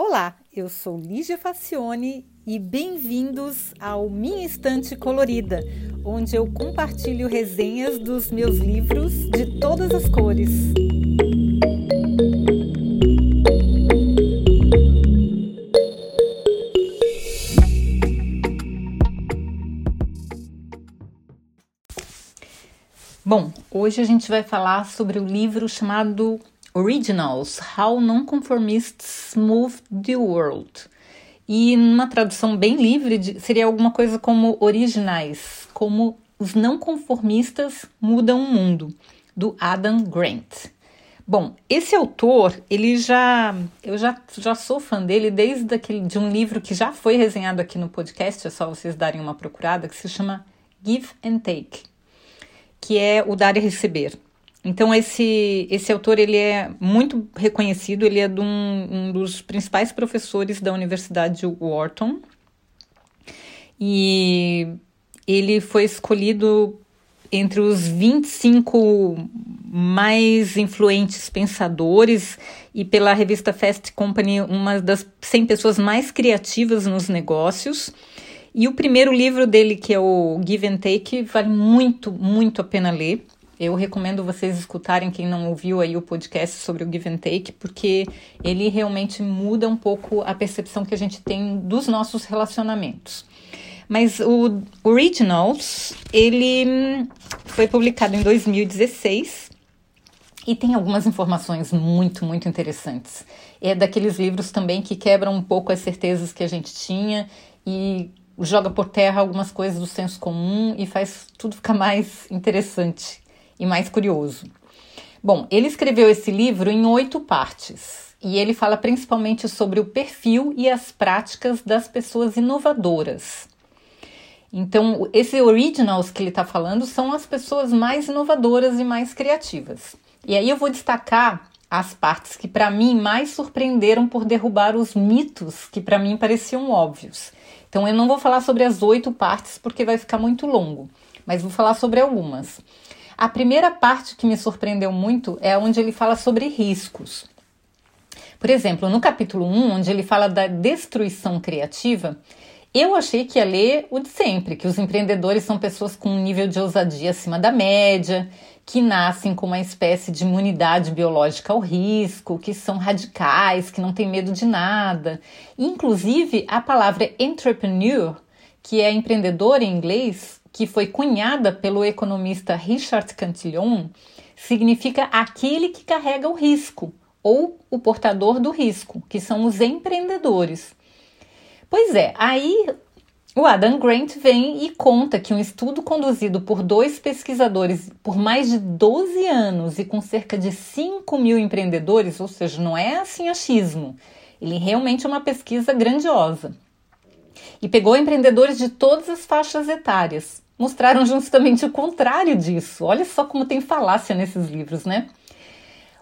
Olá, eu sou Lígia Facione e bem-vindos ao Minha Estante Colorida, onde eu compartilho resenhas dos meus livros de todas as cores. Bom, hoje a gente vai falar sobre o livro chamado Originals: How Nonconformists Move the World. E numa tradução bem livre, seria alguma coisa como originais, como os não conformistas mudam o mundo, do Adam Grant. Bom, esse autor, ele já eu já, já sou fã dele desde aquele, de um livro que já foi resenhado aqui no podcast, é só vocês darem uma procurada, que se chama Give and Take que é o dar e receber. Então esse esse autor ele é muito reconhecido, ele é um, um dos principais professores da Universidade de Wharton e ele foi escolhido entre os 25 mais influentes pensadores e pela revista Fast Company, uma das 100 pessoas mais criativas nos negócios. E o primeiro livro dele, que é o Give and Take, vale muito, muito a pena ler. Eu recomendo vocês escutarem quem não ouviu aí o podcast sobre o Give and Take, porque ele realmente muda um pouco a percepção que a gente tem dos nossos relacionamentos. Mas o Originals, ele foi publicado em 2016 e tem algumas informações muito, muito interessantes. É daqueles livros também que quebram um pouco as certezas que a gente tinha e joga por terra algumas coisas do senso comum e faz tudo ficar mais interessante e mais curioso. Bom, ele escreveu esse livro em oito partes e ele fala principalmente sobre o perfil e as práticas das pessoas inovadoras. Então, esses originals que ele está falando são as pessoas mais inovadoras e mais criativas. E aí eu vou destacar as partes que para mim mais surpreenderam por derrubar os mitos que para mim pareciam óbvios. Então eu não vou falar sobre as oito partes porque vai ficar muito longo, mas vou falar sobre algumas. A primeira parte que me surpreendeu muito é onde ele fala sobre riscos. Por exemplo, no capítulo 1, onde ele fala da destruição criativa, eu achei que ia ler o de sempre, que os empreendedores são pessoas com um nível de ousadia acima da média, que nascem com uma espécie de imunidade biológica ao risco, que são radicais, que não têm medo de nada. Inclusive, a palavra entrepreneur, que é empreendedor em inglês, que foi cunhada pelo economista Richard Cantillon, significa aquele que carrega o risco ou o portador do risco, que são os empreendedores. Pois é, aí o Adam Grant vem e conta que um estudo conduzido por dois pesquisadores por mais de 12 anos e com cerca de 5 mil empreendedores, ou seja, não é assim achismo, ele realmente é uma pesquisa grandiosa. E pegou empreendedores de todas as faixas etárias. Mostraram justamente o contrário disso. Olha só como tem falácia nesses livros, né?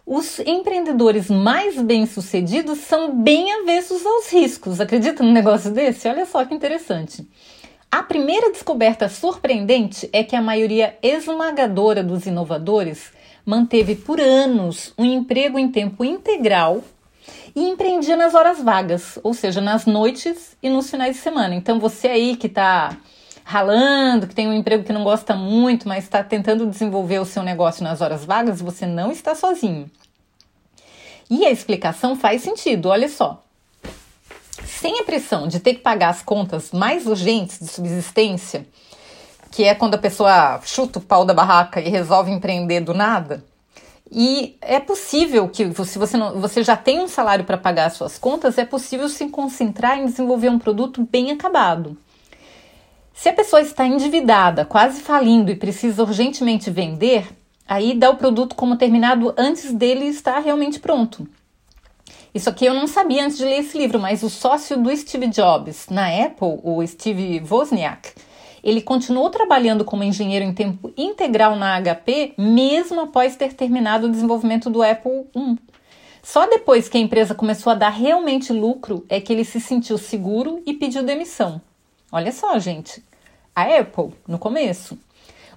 Os empreendedores mais bem-sucedidos são bem avessos aos riscos. Acredita num negócio desse? Olha só que interessante. A primeira descoberta surpreendente é que a maioria esmagadora dos inovadores manteve por anos um emprego em tempo integral e empreendia nas horas vagas, ou seja, nas noites e nos finais de semana. Então você aí que está ralando, que tem um emprego que não gosta muito, mas está tentando desenvolver o seu negócio nas horas vagas, você não está sozinho. E a explicação faz sentido, olha só. Sem a pressão de ter que pagar as contas mais urgentes de subsistência, que é quando a pessoa chuta o pau da barraca e resolve empreender do nada, e é possível que, se você, não, você já tem um salário para pagar as suas contas, é possível se concentrar em desenvolver um produto bem acabado. Se a pessoa está endividada, quase falindo e precisa urgentemente vender, aí dá o produto como terminado antes dele estar realmente pronto. Isso aqui eu não sabia antes de ler esse livro, mas o sócio do Steve Jobs na Apple, o Steve Wozniak, ele continuou trabalhando como engenheiro em tempo integral na HP, mesmo após ter terminado o desenvolvimento do Apple I. Só depois que a empresa começou a dar realmente lucro é que ele se sentiu seguro e pediu demissão. Olha só, gente, a Apple no começo.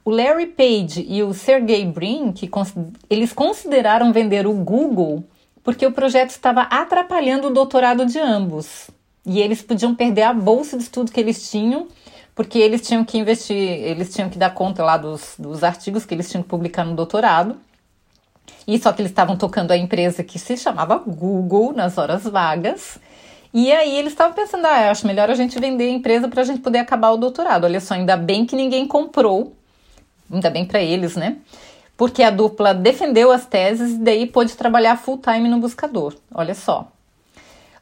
O Larry Page e o Sergey Brin, que eles consideraram vender o Google porque o projeto estava atrapalhando o doutorado de ambos. E eles podiam perder a bolsa de estudo que eles tinham, porque eles tinham que investir, eles tinham que dar conta lá dos, dos artigos que eles tinham que publicar no doutorado. E só que eles estavam tocando a empresa que se chamava Google nas horas vagas. E aí eles estavam pensando, ah, acho melhor a gente vender a empresa para a gente poder acabar o doutorado. Olha só, ainda bem que ninguém comprou, ainda bem para eles, né? Porque a dupla defendeu as teses e daí pôde trabalhar full time no buscador. Olha só.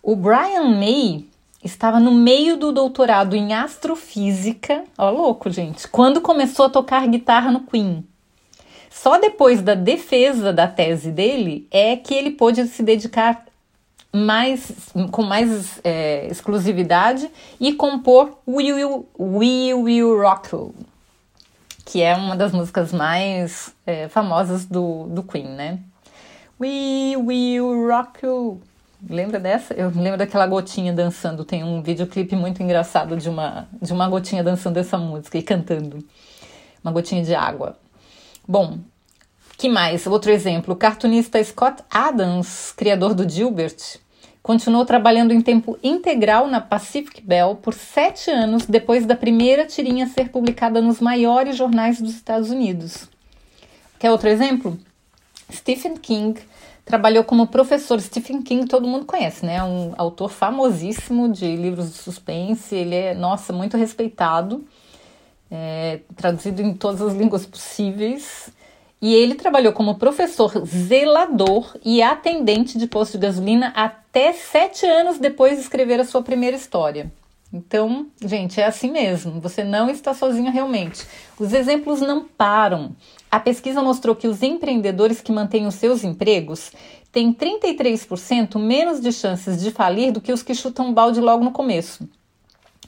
O Brian May estava no meio do doutorado em astrofísica, ó louco, gente, quando começou a tocar guitarra no Queen. Só depois da defesa da tese dele é que ele pôde se dedicar mais, com mais é, exclusividade e compor We Will, We Will Rock You, que é uma das músicas mais é, famosas do, do Queen, né? We Will Rock You. Lembra dessa? Eu me lembro daquela gotinha dançando. Tem um videoclipe muito engraçado de uma, de uma gotinha dançando essa música e cantando. Uma gotinha de água. Bom, que mais? Outro exemplo, o cartunista Scott Adams, criador do Gilbert, continuou trabalhando em tempo integral na Pacific Bell por sete anos depois da primeira tirinha ser publicada nos maiores jornais dos Estados Unidos. Quer outro exemplo? Stephen King trabalhou como professor. Stephen King todo mundo conhece, né? Um autor famosíssimo de livros de suspense. Ele é, nossa, muito respeitado, é, traduzido em todas as línguas possíveis. E ele trabalhou como professor zelador e atendente de posto de gasolina até sete anos depois de escrever a sua primeira história. Então, gente, é assim mesmo. Você não está sozinho realmente. Os exemplos não param. A pesquisa mostrou que os empreendedores que mantêm os seus empregos têm 33% menos de chances de falir do que os que chutam balde logo no começo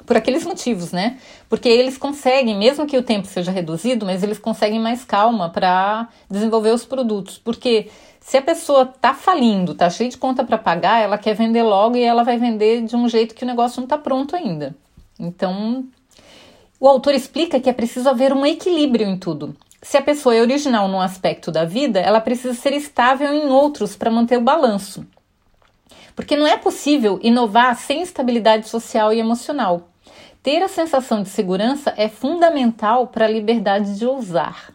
por aqueles motivos, né? Porque eles conseguem, mesmo que o tempo seja reduzido, mas eles conseguem mais calma para desenvolver os produtos. Porque se a pessoa tá falindo, tá cheia de conta para pagar, ela quer vender logo e ela vai vender de um jeito que o negócio não tá pronto ainda. Então, o autor explica que é preciso haver um equilíbrio em tudo. Se a pessoa é original num aspecto da vida, ela precisa ser estável em outros para manter o balanço. Porque não é possível inovar sem estabilidade social e emocional. Ter a sensação de segurança é fundamental para a liberdade de ousar.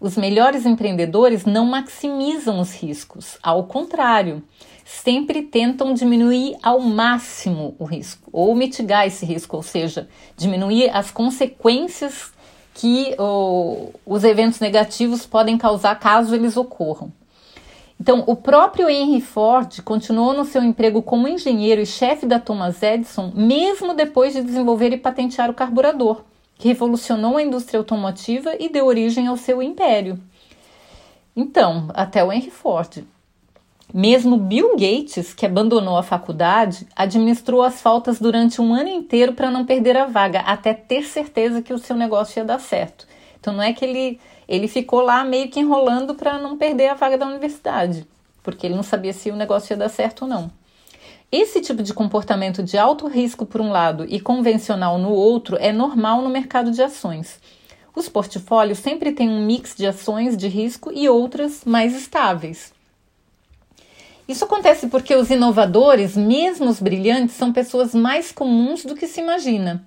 Os melhores empreendedores não maximizam os riscos, ao contrário, sempre tentam diminuir ao máximo o risco, ou mitigar esse risco, ou seja, diminuir as consequências que os eventos negativos podem causar caso eles ocorram. Então, o próprio Henry Ford continuou no seu emprego como engenheiro e chefe da Thomas Edison, mesmo depois de desenvolver e patentear o carburador, que revolucionou a indústria automotiva e deu origem ao seu império. Então, até o Henry Ford. Mesmo Bill Gates, que abandonou a faculdade, administrou as faltas durante um ano inteiro para não perder a vaga, até ter certeza que o seu negócio ia dar certo. Então, não é que ele ele ficou lá meio que enrolando para não perder a vaga da universidade, porque ele não sabia se o negócio ia dar certo ou não. Esse tipo de comportamento de alto risco por um lado e convencional no outro é normal no mercado de ações. Os portfólios sempre têm um mix de ações de risco e outras mais estáveis. Isso acontece porque os inovadores, mesmo os brilhantes, são pessoas mais comuns do que se imagina.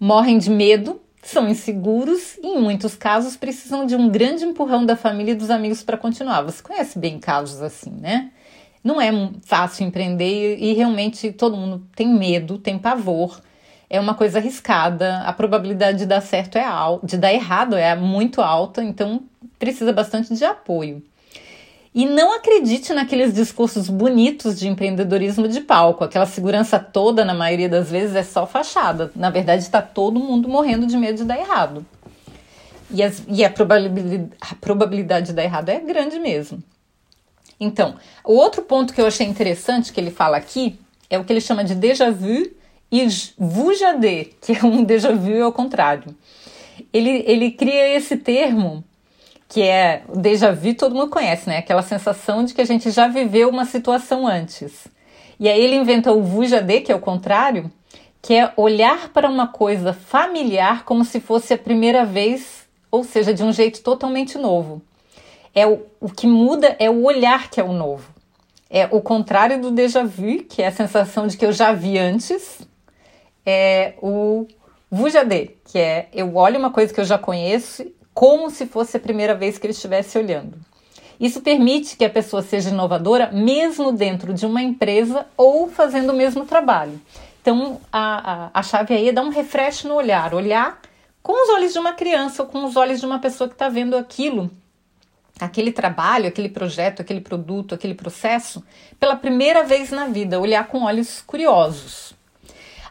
Morrem de medo são inseguros e, em muitos casos, precisam de um grande empurrão da família e dos amigos para continuar. Você conhece bem casos assim, né? Não é fácil empreender e realmente todo mundo tem medo, tem pavor. É uma coisa arriscada, a probabilidade de dar certo é alta, de dar errado é muito alta, então precisa bastante de apoio. E não acredite naqueles discursos bonitos de empreendedorismo de palco. Aquela segurança toda, na maioria das vezes, é só fachada. Na verdade, está todo mundo morrendo de medo de dar errado. E, as, e a, probabilidade, a probabilidade de dar errado é grande mesmo. Então, o outro ponto que eu achei interessante que ele fala aqui é o que ele chama de déjà vu e vu que é um déjà vu ao contrário. Ele, ele cria esse termo que é o déjà vu, todo mundo conhece, né? Aquela sensação de que a gente já viveu uma situação antes. E aí ele inventa o vujade, que é o contrário, que é olhar para uma coisa familiar como se fosse a primeira vez, ou seja, de um jeito totalmente novo. É o, o que muda é o olhar que é o novo. É o contrário do déjà vu, que é a sensação de que eu já vi antes. É o vujade, que é eu olho uma coisa que eu já conheço como se fosse a primeira vez que ele estivesse olhando. Isso permite que a pessoa seja inovadora mesmo dentro de uma empresa ou fazendo o mesmo trabalho. Então, a, a, a chave aí é dar um refresh no olhar, olhar com os olhos de uma criança ou com os olhos de uma pessoa que está vendo aquilo, aquele trabalho, aquele projeto, aquele produto, aquele processo, pela primeira vez na vida, olhar com olhos curiosos.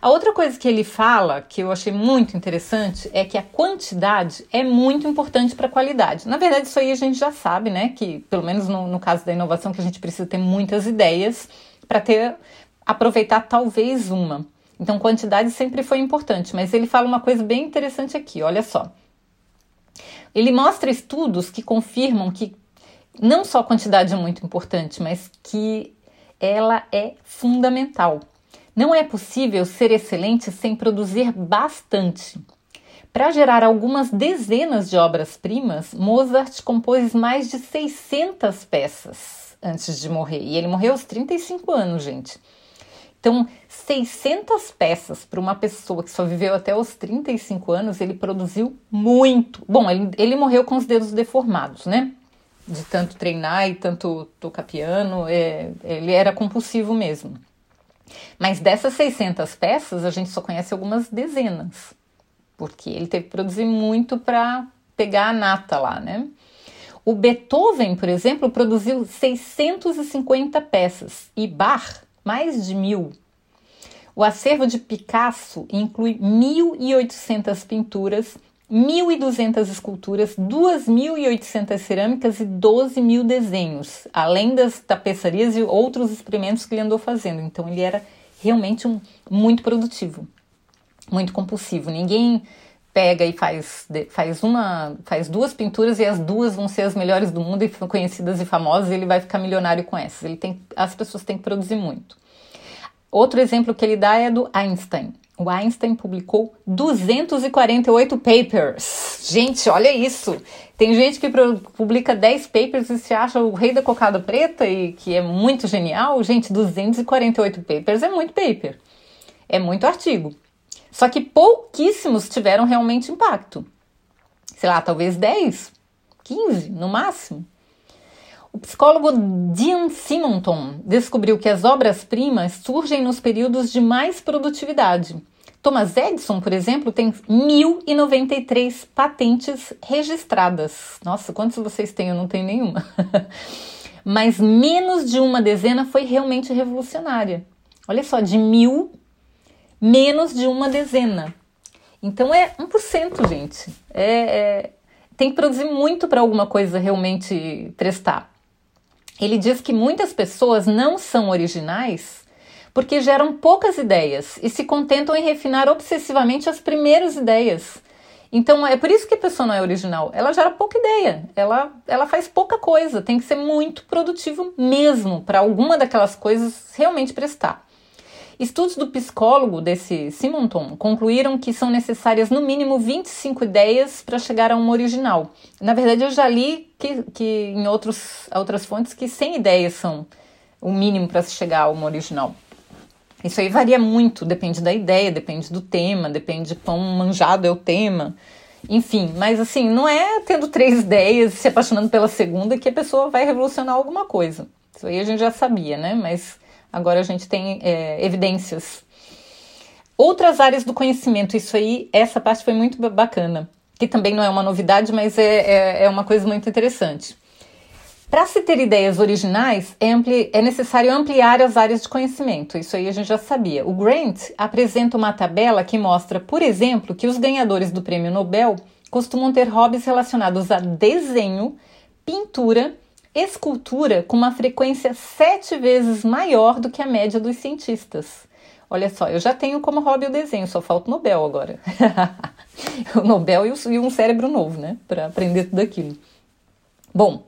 A outra coisa que ele fala, que eu achei muito interessante, é que a quantidade é muito importante para a qualidade. Na verdade, isso aí a gente já sabe, né? Que, pelo menos no, no caso da inovação, que a gente precisa ter muitas ideias para ter aproveitar talvez uma. Então, quantidade sempre foi importante, mas ele fala uma coisa bem interessante aqui, olha só. Ele mostra estudos que confirmam que não só a quantidade é muito importante, mas que ela é fundamental. Não é possível ser excelente sem produzir bastante. Para gerar algumas dezenas de obras-primas, Mozart compôs mais de 600 peças antes de morrer. E ele morreu aos 35 anos, gente. Então, 600 peças para uma pessoa que só viveu até os 35 anos, ele produziu muito. Bom, ele, ele morreu com os dedos deformados, né? De tanto treinar e tanto tocar piano, é, ele era compulsivo mesmo. Mas dessas 600 peças, a gente só conhece algumas dezenas, porque ele teve que produzir muito para pegar a nata lá, né? O Beethoven, por exemplo, produziu 650 peças e Bach mais de mil. O acervo de Picasso inclui 1.800 pinturas, 1.200 esculturas, 2.800 cerâmicas e 12 mil desenhos, além das tapeçarias e outros experimentos que ele andou fazendo. Então ele era realmente um, muito produtivo, muito compulsivo. Ninguém pega e faz, faz uma, faz duas pinturas e as duas vão ser as melhores do mundo e conhecidas e famosas e ele vai ficar milionário com essas. Ele tem, as pessoas têm que produzir muito. Outro exemplo que ele dá é do Einstein. O Einstein publicou 248 papers. Gente, olha isso! Tem gente que publica 10 papers e se acha o rei da cocada preta e que é muito genial. Gente, 248 papers é muito paper. É muito artigo. Só que pouquíssimos tiveram realmente impacto. Sei lá, talvez 10, 15 no máximo. O psicólogo Dean Simonton descobriu que as obras-primas surgem nos períodos de mais produtividade. Thomas Edison, por exemplo, tem 1.093 patentes registradas. Nossa, quantos vocês têm? Eu não tenho nenhuma. Mas menos de uma dezena foi realmente revolucionária. Olha só, de mil, menos de uma dezena. Então é 1%, gente. É, é, tem que produzir muito para alguma coisa realmente prestar. Ele diz que muitas pessoas não são originais porque geram poucas ideias e se contentam em refinar obsessivamente as primeiras ideias. Então é por isso que a pessoa não é original. Ela gera pouca ideia, ela, ela faz pouca coisa, tem que ser muito produtivo mesmo para alguma daquelas coisas realmente prestar. Estudos do psicólogo desse Simonton concluíram que são necessárias no mínimo 25 ideias para chegar a uma original. Na verdade, eu já li que, que em outros, outras fontes que 100 ideias são o mínimo para se chegar a uma original. Isso aí varia muito, depende da ideia, depende do tema, depende de quão manjado é o tema. Enfim, mas assim, não é tendo três ideias e se apaixonando pela segunda que a pessoa vai revolucionar alguma coisa. Isso aí a gente já sabia, né? Mas Agora a gente tem é, evidências. Outras áreas do conhecimento, isso aí, essa parte foi muito bacana, que também não é uma novidade, mas é, é, é uma coisa muito interessante. Para se ter ideias originais, é, é, necessário ampliar as áreas de conhecimento. Isso aí a gente já sabia. O Grant apresenta uma tabela que mostra, por exemplo, que os ganhadores do prêmio Nobel costumam ter hobbies relacionados a desenho, pintura escultura com uma frequência sete vezes maior do que a média dos cientistas. Olha só, eu já tenho como hobby o desenho, só falta o Nobel agora. o Nobel e um cérebro novo, né? Para aprender tudo aquilo. Bom,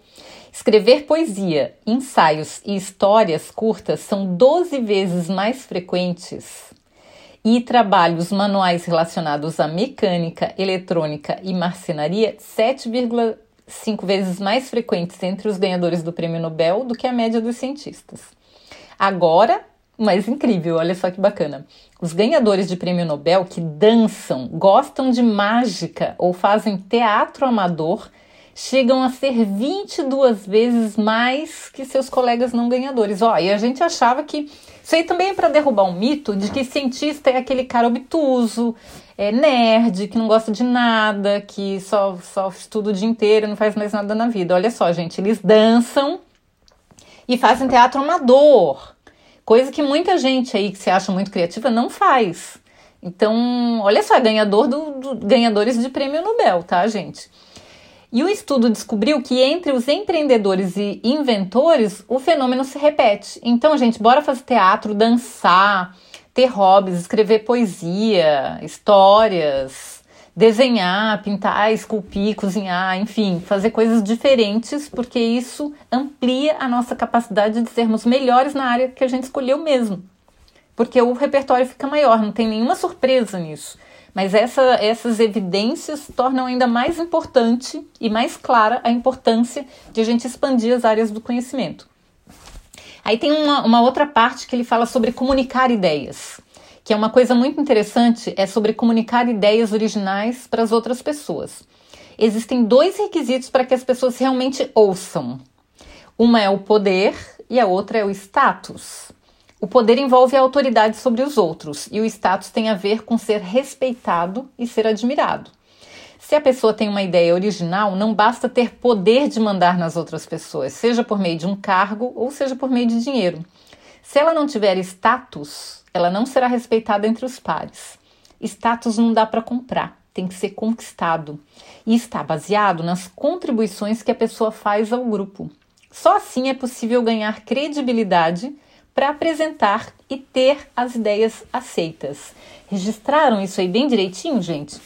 escrever poesia, ensaios e histórias curtas são 12 vezes mais frequentes e trabalhos manuais relacionados à mecânica, eletrônica e marcenaria 7,5 cinco vezes mais frequentes entre os ganhadores do prêmio Nobel do que a média dos cientistas. Agora, mais incrível, olha só que bacana. Os ganhadores de prêmio Nobel que dançam, gostam de mágica ou fazem teatro amador chegam a ser 22 vezes mais que seus colegas não ganhadores. Ó, e a gente achava que isso aí também é para derrubar um mito de que cientista é aquele cara obtuso, é nerd, que não gosta de nada, que só, só estuda o dia inteiro, não faz mais nada na vida. Olha só, gente, eles dançam e fazem teatro amador, coisa que muita gente aí que se acha muito criativa não faz. Então, olha só, é ganhador do, do ganhadores de prêmio Nobel, tá, gente? E o estudo descobriu que entre os empreendedores e inventores o fenômeno se repete. Então, gente, bora fazer teatro, dançar, ter hobbies, escrever poesia, histórias, desenhar, pintar, esculpir, cozinhar, enfim, fazer coisas diferentes, porque isso amplia a nossa capacidade de sermos melhores na área que a gente escolheu mesmo. Porque o repertório fica maior, não tem nenhuma surpresa nisso. Mas essa, essas evidências tornam ainda mais importante e mais clara a importância de a gente expandir as áreas do conhecimento. Aí tem uma, uma outra parte que ele fala sobre comunicar ideias, que é uma coisa muito interessante, é sobre comunicar ideias originais para as outras pessoas. Existem dois requisitos para que as pessoas realmente ouçam. Uma é o poder e a outra é o status. O poder envolve a autoridade sobre os outros e o status tem a ver com ser respeitado e ser admirado. Se a pessoa tem uma ideia original, não basta ter poder de mandar nas outras pessoas, seja por meio de um cargo ou seja por meio de dinheiro. Se ela não tiver status, ela não será respeitada entre os pares. Status não dá para comprar, tem que ser conquistado e está baseado nas contribuições que a pessoa faz ao grupo. Só assim é possível ganhar credibilidade para apresentar e ter as ideias aceitas. Registraram isso aí bem direitinho, gente?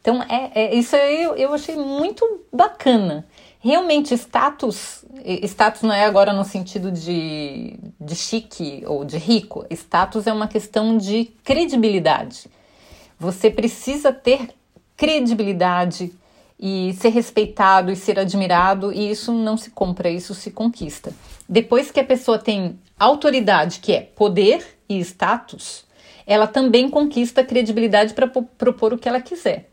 Então, é, é isso aí eu, eu achei muito bacana. Realmente, status, status não é agora no sentido de, de chique ou de rico. Status é uma questão de credibilidade. Você precisa ter credibilidade e ser respeitado e ser admirado, e isso não se compra, isso se conquista. Depois que a pessoa tem autoridade, que é poder e status, ela também conquista credibilidade para propor o que ela quiser.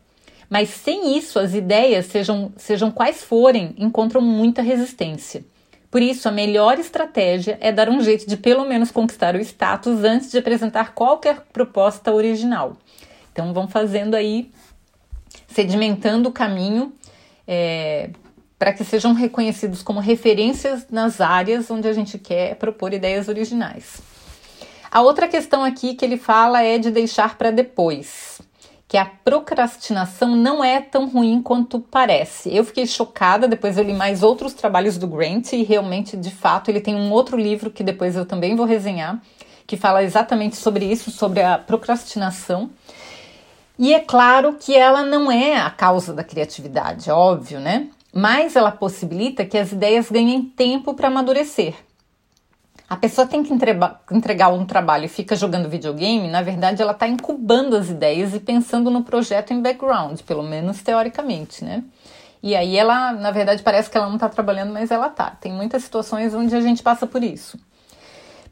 Mas sem isso, as ideias, sejam, sejam quais forem, encontram muita resistência. Por isso, a melhor estratégia é dar um jeito de pelo menos conquistar o status antes de apresentar qualquer proposta original. Então, vão fazendo aí, sedimentando o caminho é, para que sejam reconhecidos como referências nas áreas onde a gente quer propor ideias originais. A outra questão aqui que ele fala é de deixar para depois que a procrastinação não é tão ruim quanto parece. Eu fiquei chocada, depois eu li mais outros trabalhos do Grant e realmente, de fato, ele tem um outro livro que depois eu também vou resenhar, que fala exatamente sobre isso, sobre a procrastinação. E é claro que ela não é a causa da criatividade, óbvio, né? Mas ela possibilita que as ideias ganhem tempo para amadurecer. A pessoa tem que entregar um trabalho e fica jogando videogame, na verdade ela está incubando as ideias e pensando no projeto em background, pelo menos teoricamente, né? E aí ela, na verdade, parece que ela não está trabalhando, mas ela tá. Tem muitas situações onde a gente passa por isso.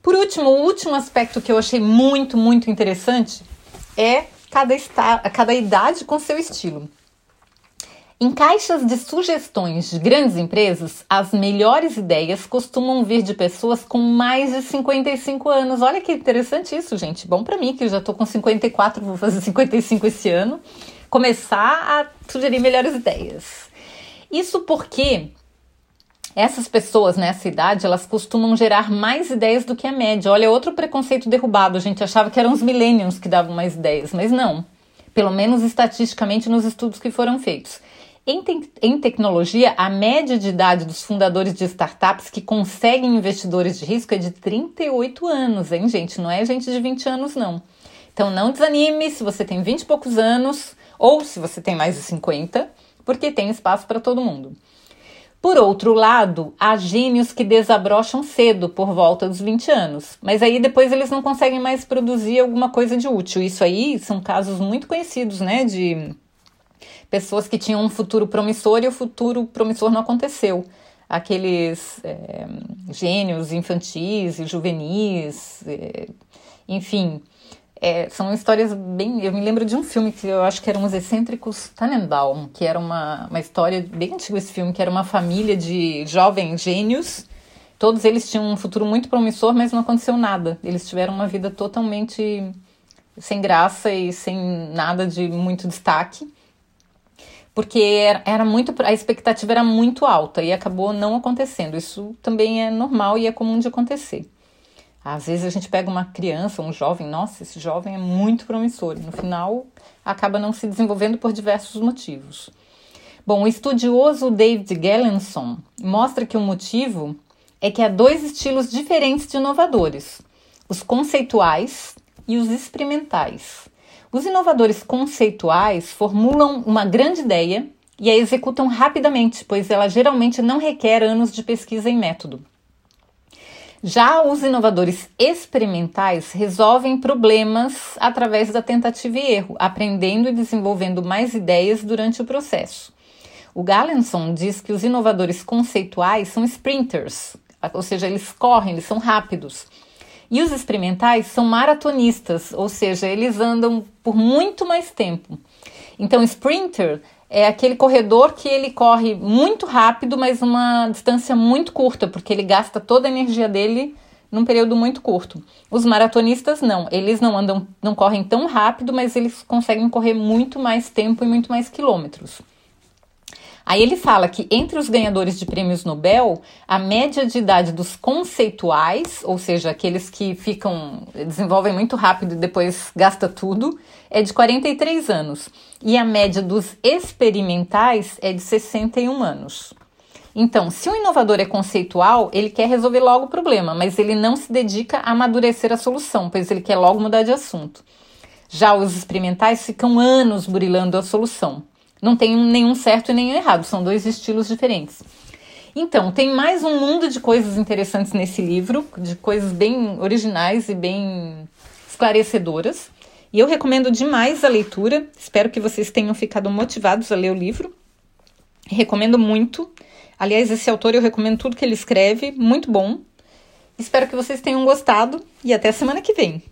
Por último, o último aspecto que eu achei muito, muito interessante é cada, cada idade com seu estilo. Em caixas de sugestões de grandes empresas, as melhores ideias costumam vir de pessoas com mais de 55 anos. Olha que interessante isso, gente. Bom para mim, que eu já tô com 54, vou fazer 55 esse ano, começar a sugerir melhores ideias. Isso porque essas pessoas nessa idade, elas costumam gerar mais ideias do que a média. Olha, outro preconceito derrubado. A gente achava que eram os millennials que davam mais ideias, mas não. Pelo menos estatisticamente nos estudos que foram feitos. Em, te em, tecnologia, a média de idade dos fundadores de startups que conseguem investidores de risco é de 38 anos, hein, gente? Não é gente de 20 anos, não. Então não desanime se você tem 20 e poucos anos ou se você tem mais de 50, porque tem espaço para todo mundo. Por outro lado, há gênios que desabrocham cedo, por volta dos 20 anos, mas aí depois eles não conseguem mais produzir alguma coisa de útil. Isso aí são casos muito conhecidos, né, de pessoas que tinham um futuro promissor e o futuro promissor não aconteceu. aqueles é, gênios infantis e juvenis, é, enfim. É, são histórias bem. Eu me lembro de um filme que eu acho que eram Os Excêntricos Tannenbaum, que era uma, uma história bem antiga esse filme, que era uma família de jovens gênios. Todos eles tinham um futuro muito promissor, mas não aconteceu nada. Eles tiveram uma vida totalmente sem graça e sem nada de muito destaque porque era, era muito a expectativa era muito alta e acabou não acontecendo. Isso também é normal e é comum de acontecer. Às vezes a gente pega uma criança, um jovem, nossa, esse jovem é muito promissor, e no final acaba não se desenvolvendo por diversos motivos. Bom, o estudioso David Gellenson mostra que o motivo é que há dois estilos diferentes de inovadores: os conceituais e os experimentais. Os inovadores conceituais formulam uma grande ideia e a executam rapidamente, pois ela geralmente não requer anos de pesquisa e método. Já os inovadores experimentais resolvem problemas através da tentativa e erro, aprendendo e desenvolvendo mais ideias durante o processo. O Galenson diz que os inovadores conceituais são sprinters, ou seja, eles correm, eles são rápidos. E os experimentais são maratonistas, ou seja, eles andam por muito mais tempo. Então, sprinter é aquele corredor que ele corre muito rápido, mas uma distância muito curta, porque ele gasta toda a energia dele num período muito curto. Os maratonistas não, eles não andam, não correm tão rápido, mas eles conseguem correr muito mais tempo e muito mais quilômetros. Aí ele fala que entre os ganhadores de prêmios Nobel, a média de idade dos conceituais, ou seja, aqueles que ficam desenvolvem muito rápido e depois gasta tudo, é de 43 anos, e a média dos experimentais é de 61 anos. Então, se o inovador é conceitual, ele quer resolver logo o problema, mas ele não se dedica a amadurecer a solução, pois ele quer logo mudar de assunto. Já os experimentais ficam anos burilando a solução. Não tem nenhum certo e nenhum errado, são dois estilos diferentes. Então, tem mais um mundo de coisas interessantes nesse livro, de coisas bem originais e bem esclarecedoras. E eu recomendo demais a leitura. Espero que vocês tenham ficado motivados a ler o livro. Recomendo muito. Aliás, esse autor eu recomendo tudo que ele escreve, muito bom. Espero que vocês tenham gostado e até semana que vem.